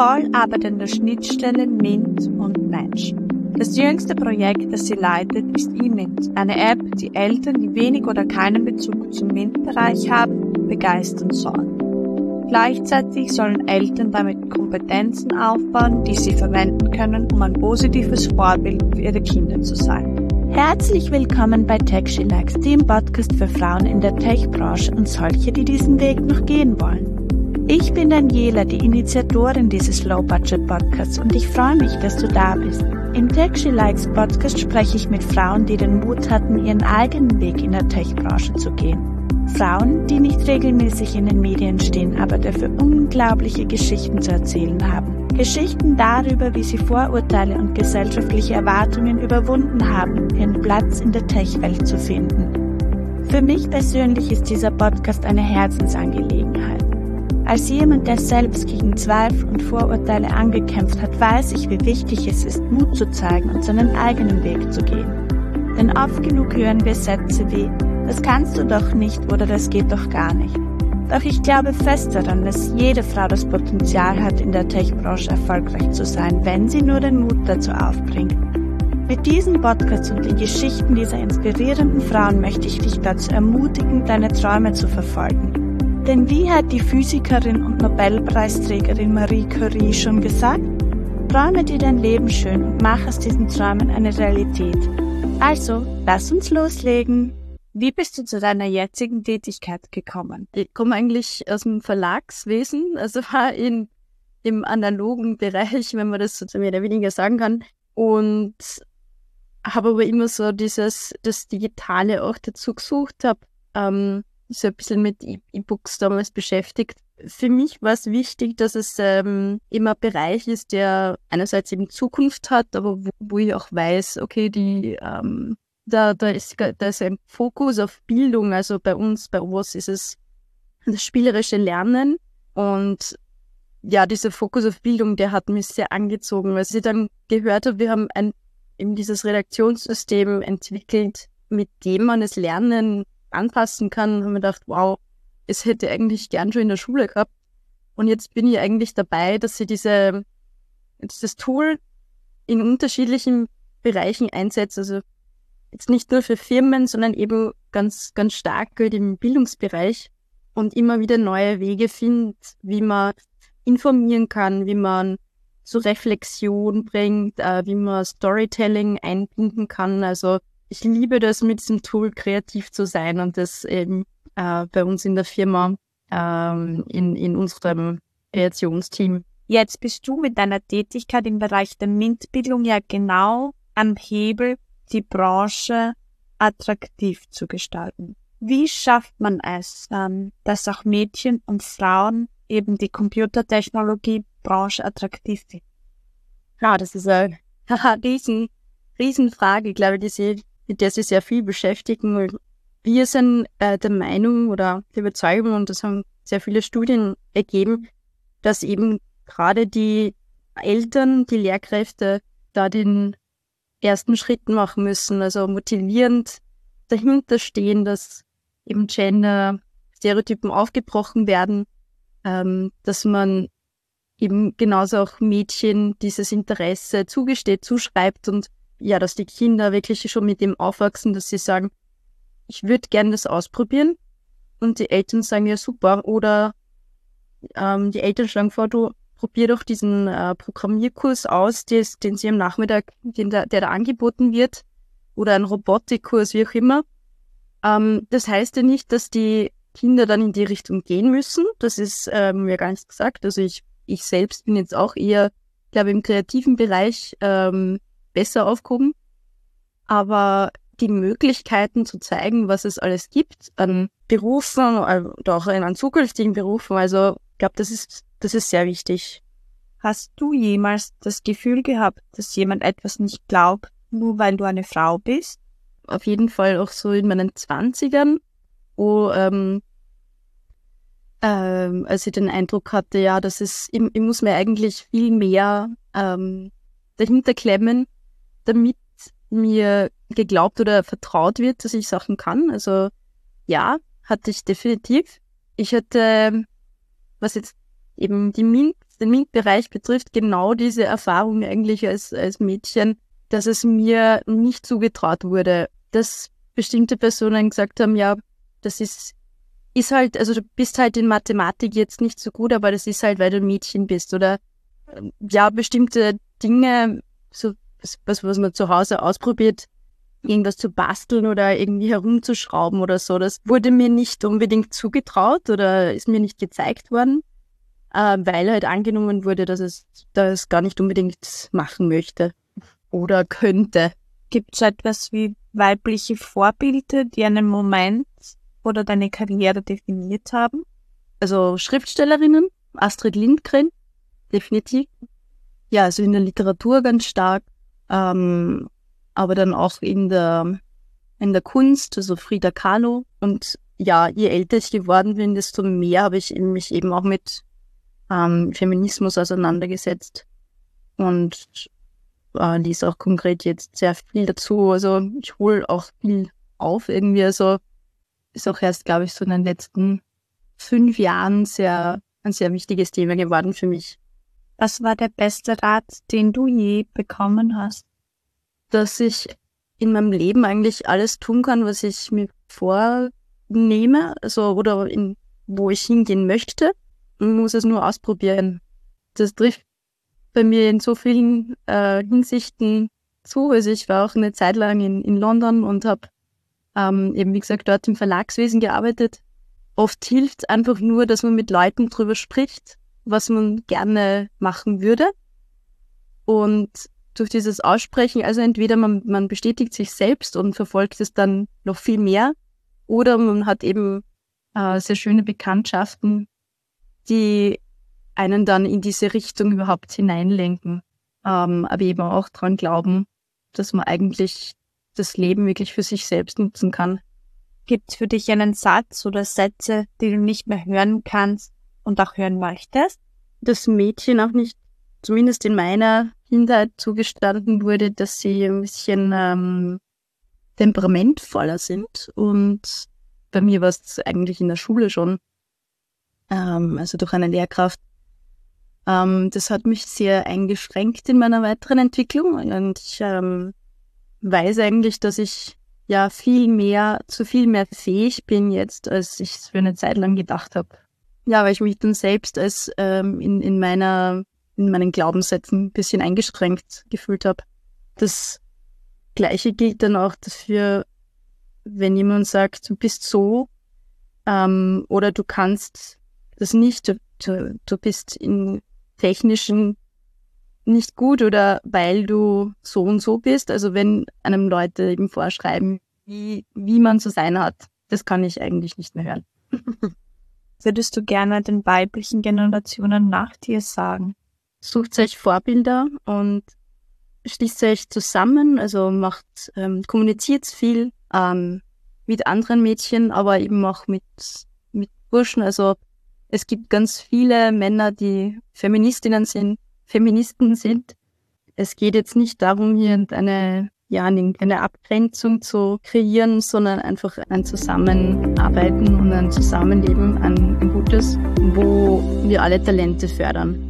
Nicole arbeitet an der Schnittstelle MINT und Mensch. Das jüngste Projekt, das sie leitet, ist eMint, eine App, die Eltern, die wenig oder keinen Bezug zum MINT-Bereich haben, begeistern soll. Gleichzeitig sollen Eltern damit Kompetenzen aufbauen, die sie verwenden können, um ein positives Vorbild für ihre Kinder zu sein. Herzlich willkommen bei TechShilax, dem Podcast für Frauen in der Tech-Branche und solche, die diesen Weg noch gehen wollen. Ich bin Daniela, die Initiatorin dieses Low-Budget-Podcasts und ich freue mich, dass du da bist. Im Tech She Likes Podcast spreche ich mit Frauen, die den Mut hatten, ihren eigenen Weg in der Tech-Branche zu gehen. Frauen, die nicht regelmäßig in den Medien stehen, aber dafür unglaubliche Geschichten zu erzählen haben. Geschichten darüber, wie sie Vorurteile und gesellschaftliche Erwartungen überwunden haben, ihren Platz in der Tech-Welt zu finden. Für mich persönlich ist dieser Podcast eine Herzensangelegenheit. Als jemand, der selbst gegen Zweifel und Vorurteile angekämpft hat, weiß ich, wie wichtig es ist, Mut zu zeigen und seinen eigenen Weg zu gehen. Denn oft genug hören wir Sätze wie, das kannst du doch nicht oder das geht doch gar nicht. Doch ich glaube fest daran, dass jede Frau das Potenzial hat, in der Tech-Branche erfolgreich zu sein, wenn sie nur den Mut dazu aufbringt. Mit diesem Podcast und den Geschichten dieser inspirierenden Frauen möchte ich dich dazu ermutigen, deine Träume zu verfolgen denn wie hat die Physikerin und Nobelpreisträgerin Marie Curie schon gesagt? Träume dir dein Leben schön und mach aus diesen Träumen eine Realität. Also, lass uns loslegen. Wie bist du zu deiner jetzigen Tätigkeit gekommen? Ich komme eigentlich aus dem Verlagswesen, also war in, im analogen Bereich, wenn man das so mehr oder weniger sagen kann. Und habe aber immer so dieses, das Digitale auch dazu gesucht, habe ähm, so ein bisschen mit e- E-Books damals beschäftigt. Für mich war es wichtig, dass es ähm, immer ein Bereich ist, der einerseits eben Zukunft hat, aber wo, wo ich auch weiß, okay, die ähm, da, da, ist, da ist ein Fokus auf Bildung. Also bei uns, bei uns ist es das spielerische Lernen. Und ja, dieser Fokus auf Bildung, der hat mich sehr angezogen. Als ich dann gehört habe, wir haben ein, eben dieses Redaktionssystem entwickelt, mit dem man das Lernen anpassen kann, haben wir gedacht, wow, es hätte eigentlich gern schon in der Schule gehabt. Und jetzt bin ich eigentlich dabei, dass sie diese, dieses Tool in unterschiedlichen Bereichen einsetzt. Also jetzt nicht nur für Firmen, sondern eben ganz, ganz stark halt im Bildungsbereich und immer wieder neue Wege findet, wie man informieren kann, wie man so Reflexion bringt, äh, wie man Storytelling einbinden kann. Also ich liebe das, mit diesem Tool kreativ zu sein und das eben äh, bei uns in der Firma, ähm, in, in unserem Kreationsteam. Jetzt bist du mit deiner Tätigkeit im Bereich der MINT-Bildung ja genau am Hebel, die Branche attraktiv zu gestalten. Wie schafft man es, ähm, dass auch Mädchen und Frauen eben die Computertechnologie-Branche attraktiv finden? Ja, das ist eine riesen, riesen Frage, glaube ich, die sie mit der sie sehr viel beschäftigen. Wir sind äh, der Meinung oder der Überzeugung, und das haben sehr viele Studien ergeben, dass eben gerade die Eltern, die Lehrkräfte da den ersten Schritt machen müssen, also motivierend dahinter stehen, dass eben Gender-Stereotypen aufgebrochen werden, ähm, dass man eben genauso auch Mädchen dieses Interesse zugesteht, zuschreibt und ja, dass die Kinder wirklich schon mit dem aufwachsen, dass sie sagen, ich würde gerne das ausprobieren. Und die Eltern sagen ja super. Oder ähm, die Eltern schlagen vor, du probier doch diesen äh, Programmierkurs aus, des, den sie am Nachmittag, den da, der da angeboten wird. Oder einen Robotikkurs, wie auch immer. Ähm, das heißt ja nicht, dass die Kinder dann in die Richtung gehen müssen. Das ist ähm, mir gar nicht gesagt. Also ich, ich selbst bin jetzt auch eher, glaube im kreativen Bereich ähm, besser aufgehoben. Aber die Möglichkeiten zu zeigen, was es alles gibt an Berufen oder auch an zukünftigen Berufen, also ich glaube, das ist, das ist sehr wichtig. Hast du jemals das Gefühl gehabt, dass jemand etwas nicht glaubt, nur weil du eine Frau bist? Auf jeden Fall auch so in meinen Zwanzigern, wo ähm, ähm, als ich den Eindruck hatte, ja, das ist, ich, ich muss mir eigentlich viel mehr ähm, dahinter klemmen, damit mir geglaubt oder vertraut wird, dass ich Sachen kann. Also ja, hatte ich definitiv. Ich hatte, was jetzt eben die MINT, den MINT-Bereich betrifft, genau diese Erfahrung eigentlich als, als Mädchen, dass es mir nicht zugetraut wurde, dass bestimmte Personen gesagt haben, ja, das ist, ist halt, also du bist halt in Mathematik jetzt nicht so gut, aber das ist halt, weil du ein Mädchen bist oder ja, bestimmte Dinge, so was, was man zu Hause ausprobiert, irgendwas zu basteln oder irgendwie herumzuschrauben oder so. Das wurde mir nicht unbedingt zugetraut oder ist mir nicht gezeigt worden, äh, weil halt angenommen wurde, dass es das gar nicht unbedingt machen möchte oder könnte. Gibt es etwas wie weibliche Vorbilder, die einen Moment oder deine Karriere definiert haben? Also Schriftstellerinnen, Astrid Lindgren, definitiv. Ja, also in der Literatur ganz stark. Ähm, aber dann auch in der, in der Kunst, also Frida Kahlo. Und ja, je älter ich geworden bin, desto mehr habe ich mich eben auch mit ähm, Feminismus auseinandergesetzt und äh, lies auch konkret jetzt sehr viel dazu. Also ich hole auch viel auf irgendwie. Also ist auch erst, glaube ich, so in den letzten fünf Jahren sehr ein sehr wichtiges Thema geworden für mich. Was war der beste Rat, den du je bekommen hast? dass ich in meinem Leben eigentlich alles tun kann, was ich mir vornehme, also oder in, wo ich hingehen möchte, und muss es nur ausprobieren. Das trifft bei mir in so vielen äh, Hinsichten zu. Also ich war auch eine Zeit lang in, in London und habe ähm, eben, wie gesagt, dort im Verlagswesen gearbeitet. Oft hilft einfach nur, dass man mit Leuten drüber spricht, was man gerne machen würde. Und durch dieses Aussprechen, also entweder man, man bestätigt sich selbst und verfolgt es dann noch viel mehr, oder man hat eben äh, sehr schöne Bekanntschaften, die einen dann in diese Richtung überhaupt hineinlenken, ähm, aber eben auch dran glauben, dass man eigentlich das Leben wirklich für sich selbst nutzen kann. Gibt es für dich einen Satz oder Sätze, die du nicht mehr hören kannst und auch hören möchtest? Das Mädchen auch nicht, zumindest in meiner Kindheit zugestanden wurde, dass sie ein bisschen ähm, temperamentvoller sind. Und bei mir war es eigentlich in der Schule schon, ähm, also durch eine Lehrkraft. Ähm, das hat mich sehr eingeschränkt in meiner weiteren Entwicklung. Und ich ähm, weiß eigentlich, dass ich ja viel mehr, zu viel mehr fähig bin jetzt, als ich es für eine Zeit lang gedacht habe. Ja, weil ich mich dann selbst als ähm, in, in meiner in meinen Glaubenssätzen ein bisschen eingeschränkt gefühlt habe. Das Gleiche gilt dann auch dafür, wenn jemand sagt, du bist so ähm, oder du kannst das nicht, du, du, du bist in technischen nicht gut oder weil du so und so bist. Also wenn einem Leute eben vorschreiben, wie, wie man zu sein hat, das kann ich eigentlich nicht mehr hören. Würdest du gerne den weiblichen Generationen nach dir sagen? sucht euch Vorbilder und schließt euch zusammen, also macht, ähm, kommuniziert viel ähm, mit anderen Mädchen, aber eben auch mit, mit Burschen. Also es gibt ganz viele Männer, die Feministinnen sind, Feministen sind. Es geht jetzt nicht darum, hier eine, ja, eine Abgrenzung zu kreieren, sondern einfach ein Zusammenarbeiten und ein Zusammenleben, ein, ein gutes, wo wir alle Talente fördern.